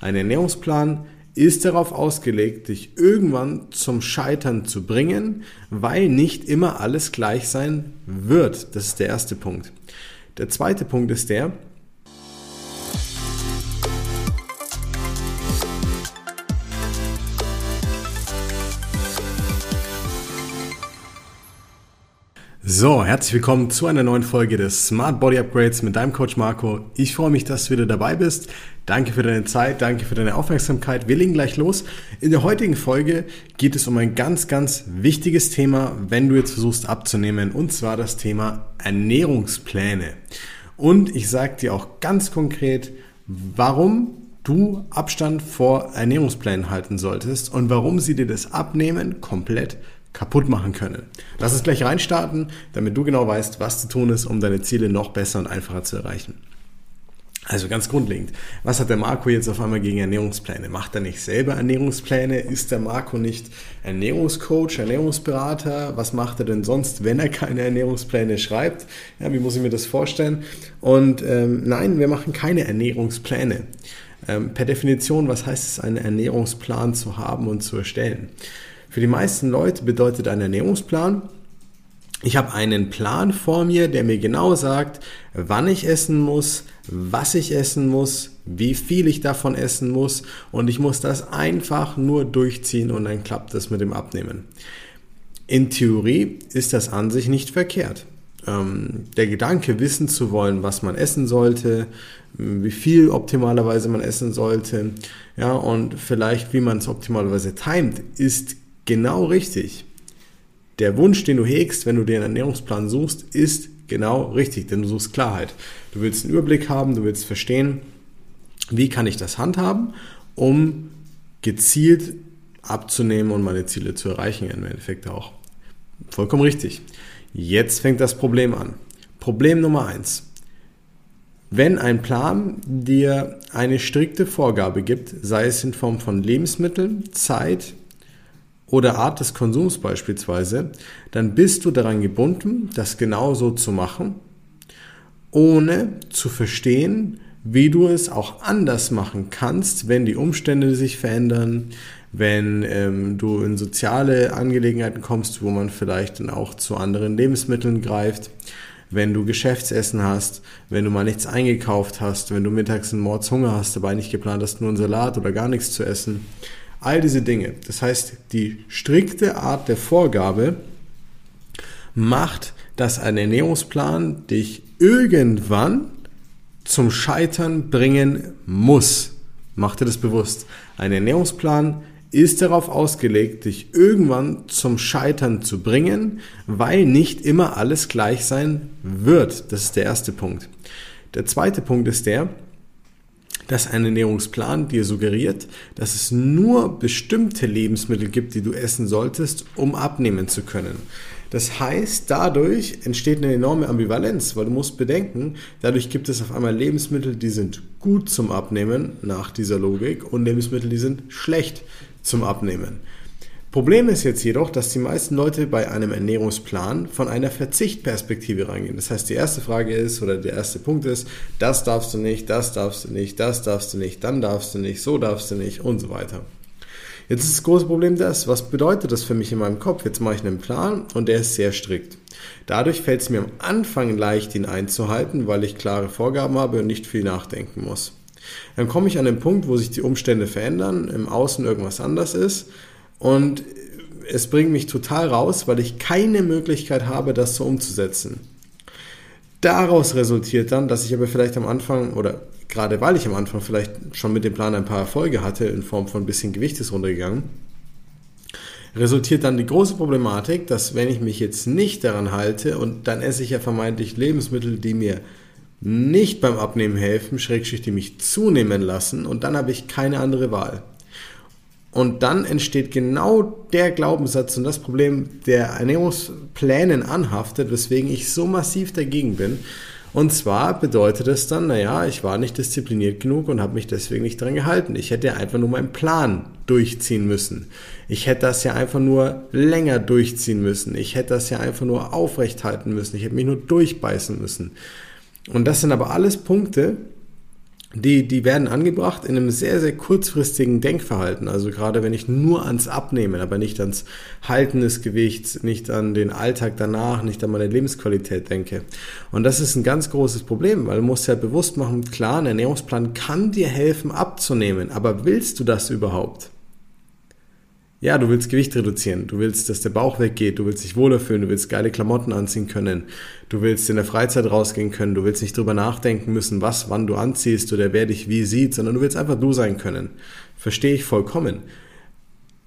Ein Ernährungsplan ist darauf ausgelegt, dich irgendwann zum Scheitern zu bringen, weil nicht immer alles gleich sein wird. Das ist der erste Punkt. Der zweite Punkt ist der, So, herzlich willkommen zu einer neuen Folge des Smart Body Upgrades mit deinem Coach Marco. Ich freue mich, dass du wieder dabei bist. Danke für deine Zeit, danke für deine Aufmerksamkeit. Wir legen gleich los. In der heutigen Folge geht es um ein ganz, ganz wichtiges Thema, wenn du jetzt versuchst abzunehmen, und zwar das Thema Ernährungspläne. Und ich sage dir auch ganz konkret, warum du Abstand vor Ernährungsplänen halten solltest und warum sie dir das Abnehmen komplett kaputt machen können. Lass uns gleich reinstarten, damit du genau weißt, was zu tun ist, um deine Ziele noch besser und einfacher zu erreichen. Also ganz grundlegend, was hat der Marco jetzt auf einmal gegen Ernährungspläne? Macht er nicht selber Ernährungspläne? Ist der Marco nicht Ernährungscoach, Ernährungsberater? Was macht er denn sonst, wenn er keine Ernährungspläne schreibt? Ja, wie muss ich mir das vorstellen? Und ähm, nein, wir machen keine Ernährungspläne. Ähm, per Definition, was heißt es, einen Ernährungsplan zu haben und zu erstellen? Für die meisten Leute bedeutet ein Ernährungsplan, ich habe einen Plan vor mir, der mir genau sagt, wann ich essen muss, was ich essen muss, wie viel ich davon essen muss und ich muss das einfach nur durchziehen und dann klappt das mit dem Abnehmen. In Theorie ist das an sich nicht verkehrt. Ähm, der Gedanke, wissen zu wollen, was man essen sollte, wie viel optimalerweise man essen sollte, ja, und vielleicht wie man es optimalerweise timet, ist genau richtig. Der Wunsch, den du hegst, wenn du dir einen Ernährungsplan suchst, ist genau richtig, denn du suchst Klarheit. Du willst einen Überblick haben, du willst verstehen, wie kann ich das handhaben, um gezielt abzunehmen und meine Ziele zu erreichen im Endeffekt auch. Vollkommen richtig. Jetzt fängt das Problem an. Problem Nummer eins: Wenn ein Plan dir eine strikte Vorgabe gibt, sei es in Form von Lebensmitteln, Zeit, oder Art des Konsums beispielsweise, dann bist du daran gebunden, das genauso zu machen, ohne zu verstehen, wie du es auch anders machen kannst, wenn die Umstände sich verändern, wenn ähm, du in soziale Angelegenheiten kommst, wo man vielleicht dann auch zu anderen Lebensmitteln greift, wenn du Geschäftsessen hast, wenn du mal nichts eingekauft hast, wenn du mittags einen Mordshunger hast, dabei nicht geplant hast, nur einen Salat oder gar nichts zu essen, All diese Dinge. Das heißt, die strikte Art der Vorgabe macht, dass ein Ernährungsplan dich irgendwann zum Scheitern bringen muss. Mach dir das bewusst. Ein Ernährungsplan ist darauf ausgelegt, dich irgendwann zum Scheitern zu bringen, weil nicht immer alles gleich sein wird. Das ist der erste Punkt. Der zweite Punkt ist der, dass ein Ernährungsplan dir suggeriert, dass es nur bestimmte Lebensmittel gibt, die du essen solltest, um abnehmen zu können. Das heißt, dadurch entsteht eine enorme Ambivalenz, weil du musst bedenken, dadurch gibt es auf einmal Lebensmittel, die sind gut zum Abnehmen nach dieser Logik und Lebensmittel, die sind schlecht zum Abnehmen. Problem ist jetzt jedoch, dass die meisten Leute bei einem Ernährungsplan von einer Verzichtperspektive reingehen. Das heißt, die erste Frage ist oder der erste Punkt ist, das darfst du nicht, das darfst du nicht, das darfst du nicht, dann darfst du nicht, so darfst du nicht und so weiter. Jetzt ist das große Problem das, was bedeutet das für mich in meinem Kopf? Jetzt mache ich einen Plan und der ist sehr strikt. Dadurch fällt es mir am Anfang leicht, ihn einzuhalten, weil ich klare Vorgaben habe und nicht viel nachdenken muss. Dann komme ich an den Punkt, wo sich die Umstände verändern, im Außen irgendwas anders ist und es bringt mich total raus, weil ich keine Möglichkeit habe, das so umzusetzen. Daraus resultiert dann, dass ich aber vielleicht am Anfang oder gerade weil ich am Anfang vielleicht schon mit dem Plan ein paar Erfolge hatte, in Form von ein bisschen Gewicht ist runtergegangen, resultiert dann die große Problematik, dass wenn ich mich jetzt nicht daran halte und dann esse ich ja vermeintlich Lebensmittel, die mir nicht beim Abnehmen helfen, Schrägstrich, die mich zunehmen lassen und dann habe ich keine andere Wahl. Und dann entsteht genau der Glaubenssatz und das Problem, der Ernährungsplänen anhaftet, weswegen ich so massiv dagegen bin. Und zwar bedeutet es dann, naja, ich war nicht diszipliniert genug und habe mich deswegen nicht dran gehalten. Ich hätte einfach nur meinen Plan durchziehen müssen. Ich hätte das ja einfach nur länger durchziehen müssen. Ich hätte das ja einfach nur aufrecht halten müssen. Ich hätte mich nur durchbeißen müssen. Und das sind aber alles Punkte, die, die werden angebracht in einem sehr, sehr kurzfristigen Denkverhalten. Also gerade wenn ich nur ans Abnehmen, aber nicht ans Halten des Gewichts, nicht an den Alltag danach, nicht an meine Lebensqualität denke. Und das ist ein ganz großes Problem, weil du musst ja bewusst machen, klar, ein Ernährungsplan kann dir helfen abzunehmen, aber willst du das überhaupt? Ja, du willst Gewicht reduzieren, du willst, dass der Bauch weggeht, du willst dich wohler fühlen, du willst geile Klamotten anziehen können, du willst in der Freizeit rausgehen können, du willst nicht drüber nachdenken müssen, was, wann du anziehst oder wer dich wie sieht, sondern du willst einfach du sein können. Verstehe ich vollkommen.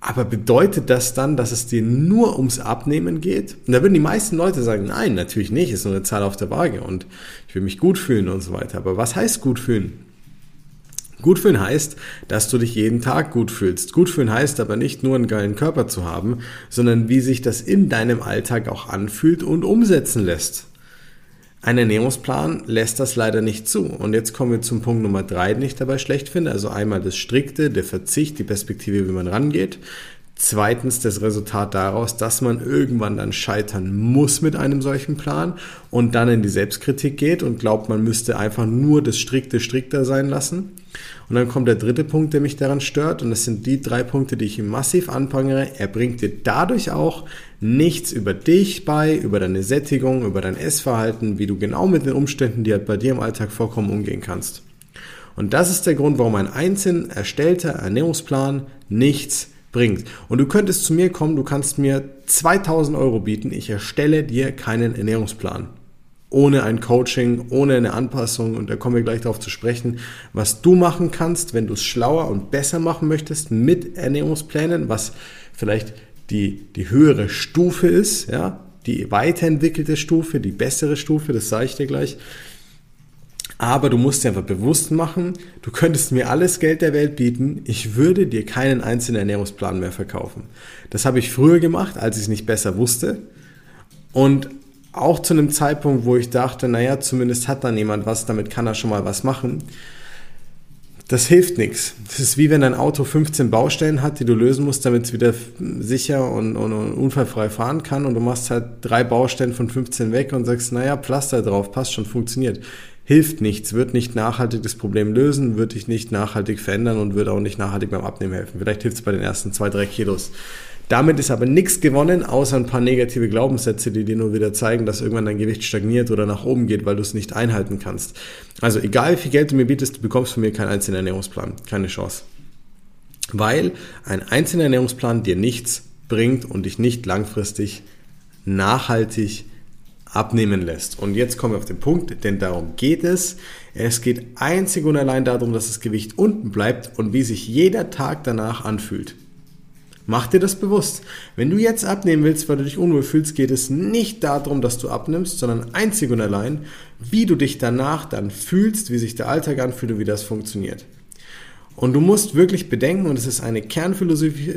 Aber bedeutet das dann, dass es dir nur ums Abnehmen geht? Und da würden die meisten Leute sagen, nein, natürlich nicht, ist nur eine Zahl auf der Waage und ich will mich gut fühlen und so weiter. Aber was heißt gut fühlen? Gut fühlen heißt, dass du dich jeden Tag gut fühlst. Gut fühlen heißt aber nicht nur einen geilen Körper zu haben, sondern wie sich das in deinem Alltag auch anfühlt und umsetzen lässt. Ein Ernährungsplan lässt das leider nicht zu. Und jetzt kommen wir zum Punkt Nummer drei, den ich dabei schlecht finde. Also einmal das Strikte, der Verzicht, die Perspektive, wie man rangeht. Zweitens das Resultat daraus, dass man irgendwann dann scheitern muss mit einem solchen Plan und dann in die Selbstkritik geht und glaubt, man müsste einfach nur das Strikte strikter sein lassen. Und dann kommt der dritte Punkt, der mich daran stört und das sind die drei Punkte, die ich ihm massiv anprangere. Er bringt dir dadurch auch nichts über dich bei, über deine Sättigung, über dein Essverhalten, wie du genau mit den Umständen, die halt bei dir im Alltag vorkommen, umgehen kannst. Und das ist der Grund, warum ein einzeln erstellter Ernährungsplan nichts bringt. Und du könntest zu mir kommen, du kannst mir 2000 Euro bieten, ich erstelle dir keinen Ernährungsplan. Ohne ein Coaching, ohne eine Anpassung und da kommen wir gleich darauf zu sprechen, was du machen kannst, wenn du es schlauer und besser machen möchtest mit Ernährungsplänen, was vielleicht die, die höhere Stufe ist, ja, die weiterentwickelte Stufe, die bessere Stufe, das sage ich dir gleich. Aber du musst dir einfach bewusst machen, du könntest mir alles Geld der Welt bieten, ich würde dir keinen einzelnen Ernährungsplan mehr verkaufen. Das habe ich früher gemacht, als ich es nicht besser wusste. Und auch zu einem Zeitpunkt, wo ich dachte, naja, zumindest hat dann jemand was, damit kann er schon mal was machen. Das hilft nichts. Das ist wie wenn dein Auto 15 Baustellen hat, die du lösen musst, damit es wieder sicher und, und, und, unfallfrei fahren kann. Und du machst halt drei Baustellen von 15 weg und sagst, naja, Pflaster drauf, passt schon, funktioniert hilft nichts, wird nicht nachhaltig das Problem lösen, wird dich nicht nachhaltig verändern und wird auch nicht nachhaltig beim Abnehmen helfen. Vielleicht hilft es bei den ersten zwei, drei Kilos. Damit ist aber nichts gewonnen, außer ein paar negative Glaubenssätze, die dir nur wieder zeigen, dass irgendwann dein Gewicht stagniert oder nach oben geht, weil du es nicht einhalten kannst. Also egal wie viel Geld du mir bietest, du bekommst von mir keinen einzelnen Ernährungsplan. Keine Chance. Weil ein einzelner Ernährungsplan dir nichts bringt und dich nicht langfristig nachhaltig abnehmen lässt. Und jetzt kommen wir auf den Punkt, denn darum geht es. Es geht einzig und allein darum, dass das Gewicht unten bleibt und wie sich jeder Tag danach anfühlt. Mach dir das bewusst. Wenn du jetzt abnehmen willst, weil du dich unwohl fühlst, geht es nicht darum, dass du abnimmst, sondern einzig und allein, wie du dich danach dann fühlst, wie sich der Alltag anfühlt und wie das funktioniert. Und du musst wirklich bedenken, und es ist eine Kernphilosophie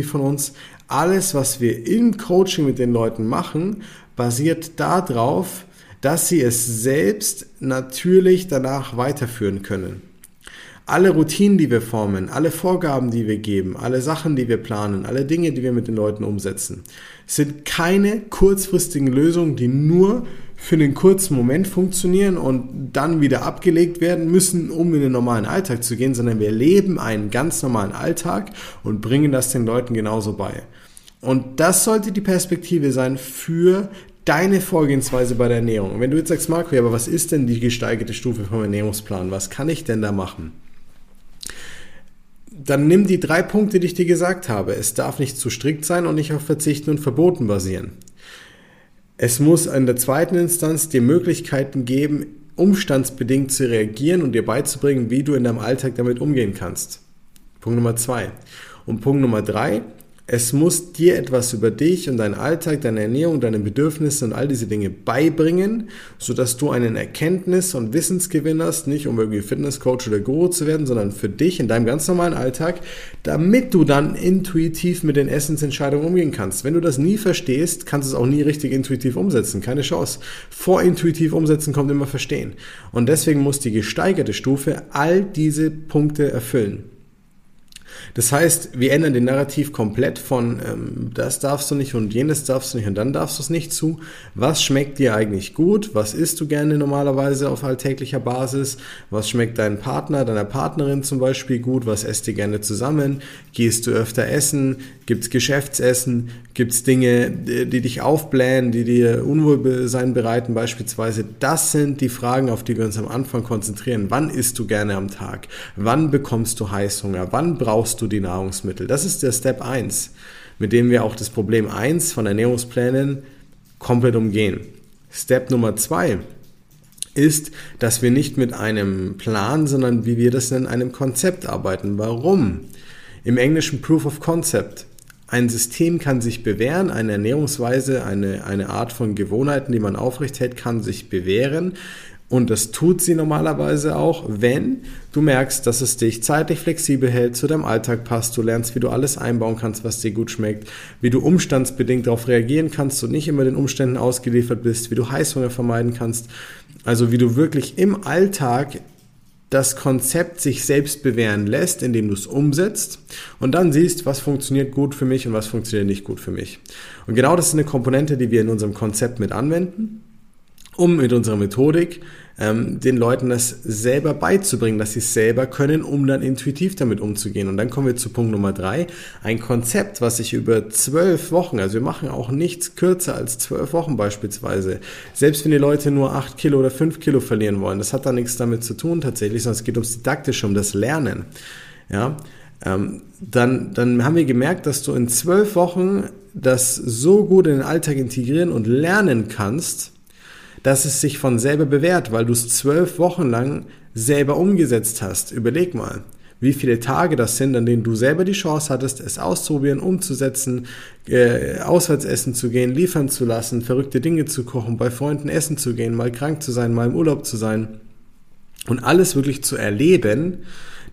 äh, von uns, alles, was wir im Coaching mit den Leuten machen, basiert darauf, dass sie es selbst natürlich danach weiterführen können. Alle Routinen, die wir formen, alle Vorgaben, die wir geben, alle Sachen, die wir planen, alle Dinge, die wir mit den Leuten umsetzen, sind keine kurzfristigen Lösungen, die nur für einen kurzen Moment funktionieren und dann wieder abgelegt werden müssen, um in den normalen Alltag zu gehen, sondern wir leben einen ganz normalen Alltag und bringen das den Leuten genauso bei. Und das sollte die Perspektive sein für deine Vorgehensweise bei der Ernährung. wenn du jetzt sagst, Marco, aber was ist denn die gesteigerte Stufe vom Ernährungsplan? Was kann ich denn da machen? Dann nimm die drei Punkte, die ich dir gesagt habe. Es darf nicht zu strikt sein und nicht auf Verzichten und Verboten basieren. Es muss in der zweiten Instanz dir Möglichkeiten geben, umstandsbedingt zu reagieren und dir beizubringen, wie du in deinem Alltag damit umgehen kannst. Punkt Nummer zwei. Und Punkt Nummer drei, es muss dir etwas über dich und deinen Alltag, deine Ernährung, deine Bedürfnisse und all diese Dinge beibringen, sodass du einen Erkenntnis- und Wissensgewinn hast, nicht um irgendwie Fitnesscoach oder Guru zu werden, sondern für dich in deinem ganz normalen Alltag, damit du dann intuitiv mit den Essensentscheidungen umgehen kannst. Wenn du das nie verstehst, kannst du es auch nie richtig intuitiv umsetzen. Keine Chance. Vor intuitiv umsetzen kommt immer verstehen. Und deswegen muss die gesteigerte Stufe all diese Punkte erfüllen. Das heißt, wir ändern den Narrativ komplett von ähm, das darfst du nicht und jenes darfst du nicht und dann darfst du es nicht zu. Was schmeckt dir eigentlich gut? Was isst du gerne normalerweise auf alltäglicher Basis? Was schmeckt deinem Partner, deiner Partnerin zum Beispiel gut? Was esst ihr gerne zusammen? Gehst du öfter essen? Gibt's Geschäftsessen? Gibt's Dinge, die, die dich aufblähen, die dir Unwohlsein bereiten beispielsweise? Das sind die Fragen, auf die wir uns am Anfang konzentrieren. Wann isst du gerne am Tag? Wann bekommst du Heißhunger? Wann brauchst du die Nahrungsmittel? Das ist der Step 1, mit dem wir auch das Problem 1 von Ernährungsplänen komplett umgehen. Step Nummer 2 ist, dass wir nicht mit einem Plan, sondern wie wir das nennen, einem Konzept arbeiten. Warum? Im Englischen Proof of Concept. Ein System kann sich bewähren, eine Ernährungsweise, eine, eine Art von Gewohnheiten, die man aufrechthält, kann sich bewähren. Und das tut sie normalerweise auch, wenn du merkst, dass es dich zeitlich flexibel hält, zu deinem Alltag passt, du lernst, wie du alles einbauen kannst, was dir gut schmeckt, wie du umstandsbedingt darauf reagieren kannst und nicht immer den Umständen ausgeliefert bist, wie du Heißhunger vermeiden kannst. Also wie du wirklich im Alltag das Konzept sich selbst bewähren lässt, indem du es umsetzt und dann siehst, was funktioniert gut für mich und was funktioniert nicht gut für mich. Und genau das ist eine Komponente, die wir in unserem Konzept mit anwenden, um mit unserer Methodik ähm, den Leuten das selber beizubringen, dass sie es selber können, um dann intuitiv damit umzugehen. Und dann kommen wir zu Punkt Nummer drei. Ein Konzept, was sich über zwölf Wochen, also wir machen auch nichts kürzer als zwölf Wochen beispielsweise. Selbst wenn die Leute nur acht Kilo oder fünf Kilo verlieren wollen, das hat da nichts damit zu tun tatsächlich, sondern es geht ums Didaktische, um das Lernen. Ja, ähm, dann, dann haben wir gemerkt, dass du in zwölf Wochen das so gut in den Alltag integrieren und lernen kannst, dass es sich von selber bewährt, weil du es zwölf Wochen lang selber umgesetzt hast. Überleg mal, wie viele Tage das sind, an denen du selber die Chance hattest, es auszuprobieren, umzusetzen, äh, auswärts essen zu gehen, liefern zu lassen, verrückte Dinge zu kochen, bei Freunden essen zu gehen, mal krank zu sein, mal im Urlaub zu sein und alles wirklich zu erleben,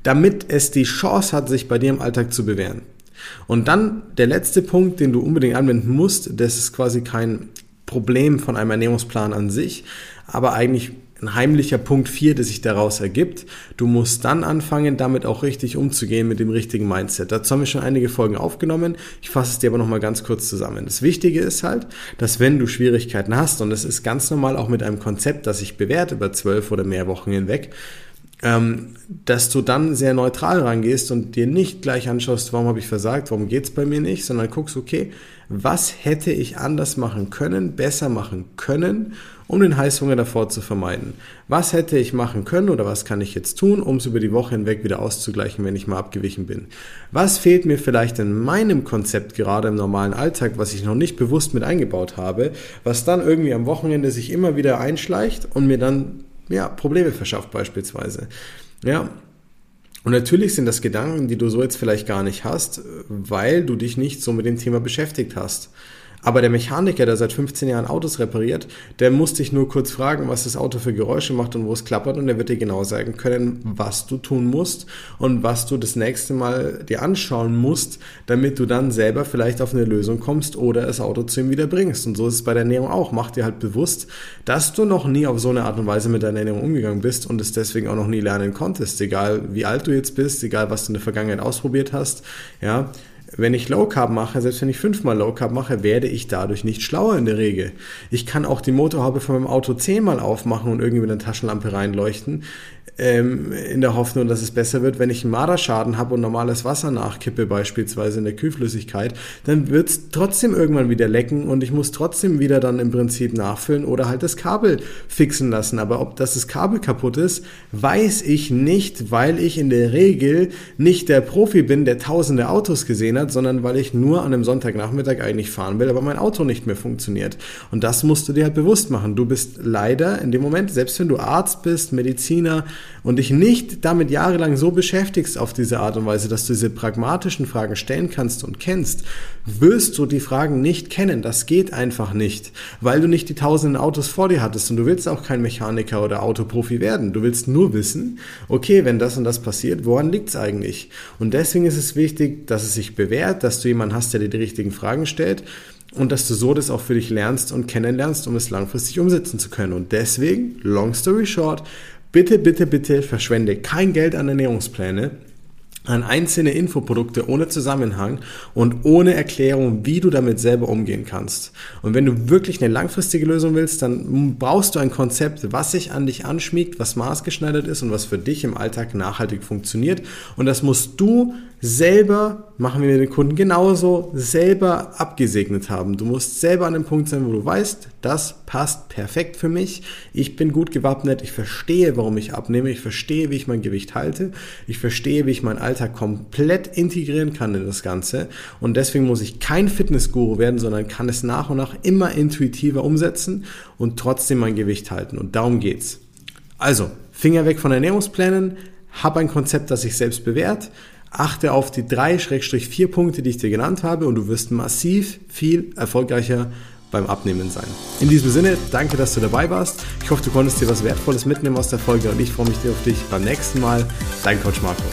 damit es die Chance hat, sich bei dir im Alltag zu bewähren. Und dann der letzte Punkt, den du unbedingt anwenden musst, das ist quasi kein Problem von einem Ernährungsplan an sich, aber eigentlich ein heimlicher Punkt 4, der sich daraus ergibt. Du musst dann anfangen, damit auch richtig umzugehen mit dem richtigen Mindset. Dazu haben wir schon einige Folgen aufgenommen. Ich fasse es dir aber nochmal ganz kurz zusammen. Das Wichtige ist halt, dass wenn du Schwierigkeiten hast, und das ist ganz normal auch mit einem Konzept, das sich bewährt über zwölf oder mehr Wochen hinweg, ähm, dass du dann sehr neutral rangehst und dir nicht gleich anschaust, warum habe ich versagt, warum geht's bei mir nicht, sondern guckst, okay, was hätte ich anders machen können, besser machen können, um den Heißhunger davor zu vermeiden? Was hätte ich machen können oder was kann ich jetzt tun, um es über die Woche hinweg wieder auszugleichen, wenn ich mal abgewichen bin? Was fehlt mir vielleicht in meinem Konzept gerade im normalen Alltag, was ich noch nicht bewusst mit eingebaut habe, was dann irgendwie am Wochenende sich immer wieder einschleicht und mir dann ja, Probleme verschafft beispielsweise. Ja, und natürlich sind das Gedanken, die du so jetzt vielleicht gar nicht hast, weil du dich nicht so mit dem Thema beschäftigt hast. Aber der Mechaniker, der seit 15 Jahren Autos repariert, der muss dich nur kurz fragen, was das Auto für Geräusche macht und wo es klappert und der wird dir genau sagen können, was du tun musst und was du das nächste Mal dir anschauen musst, damit du dann selber vielleicht auf eine Lösung kommst oder das Auto zu ihm wieder bringst. Und so ist es bei der Ernährung auch. Mach dir halt bewusst, dass du noch nie auf so eine Art und Weise mit deiner Ernährung umgegangen bist und es deswegen auch noch nie lernen konntest, egal wie alt du jetzt bist, egal was du in der Vergangenheit ausprobiert hast, ja, wenn ich Low Carb mache, selbst wenn ich fünfmal Low Carb mache, werde ich dadurch nicht schlauer in der Regel. Ich kann auch die Motorhaube von meinem Auto zehnmal aufmachen und irgendwie mit einer Taschenlampe reinleuchten ähm, in der Hoffnung, dass es besser wird. Wenn ich einen Marderschaden habe und normales Wasser nachkippe, beispielsweise in der Kühlflüssigkeit, dann wird es trotzdem irgendwann wieder lecken und ich muss trotzdem wieder dann im Prinzip nachfüllen oder halt das Kabel fixen lassen. Aber ob das, das Kabel kaputt ist, weiß ich nicht, weil ich in der Regel nicht der Profi bin, der tausende Autos gesehen hat, sondern weil ich nur an einem Sonntagnachmittag eigentlich fahren will, aber mein Auto nicht mehr funktioniert. Und das musst du dir halt bewusst machen. Du bist leider in dem Moment, selbst wenn du Arzt bist, Mediziner, und dich nicht damit jahrelang so beschäftigst auf diese Art und Weise, dass du diese pragmatischen Fragen stellen kannst und kennst, wirst du die Fragen nicht kennen. Das geht einfach nicht, weil du nicht die tausenden Autos vor dir hattest und du willst auch kein Mechaniker oder Autoprofi werden. Du willst nur wissen, okay, wenn das und das passiert, woran liegt es eigentlich? Und deswegen ist es wichtig, dass es sich bewährt, dass du jemanden hast, der dir die richtigen Fragen stellt und dass du so das auch für dich lernst und kennenlernst, um es langfristig umsetzen zu können. Und deswegen, long story short, Bitte, bitte, bitte verschwende kein Geld an Ernährungspläne, an einzelne Infoprodukte ohne Zusammenhang und ohne Erklärung, wie du damit selber umgehen kannst. Und wenn du wirklich eine langfristige Lösung willst, dann brauchst du ein Konzept, was sich an dich anschmiegt, was maßgeschneidert ist und was für dich im Alltag nachhaltig funktioniert. Und das musst du selber, machen wir den Kunden genauso, selber abgesegnet haben. Du musst selber an dem Punkt sein, wo du weißt, das passt perfekt für mich. Ich bin gut gewappnet. Ich verstehe, warum ich abnehme. Ich verstehe, wie ich mein Gewicht halte. Ich verstehe, wie ich meinen Alltag komplett integrieren kann in das Ganze. Und deswegen muss ich kein Fitnessguru werden, sondern kann es nach und nach immer intuitiver umsetzen und trotzdem mein Gewicht halten. Und darum geht's. Also, Finger weg von Ernährungsplänen. Hab ein Konzept, das sich selbst bewährt achte auf die drei Schrägstrich vier Punkte, die ich dir genannt habe und du wirst massiv viel erfolgreicher beim Abnehmen sein. In diesem Sinne, danke, dass du dabei warst. Ich hoffe, du konntest dir was Wertvolles mitnehmen aus der Folge und ich freue mich auf dich beim nächsten Mal. Dein Coach Marco.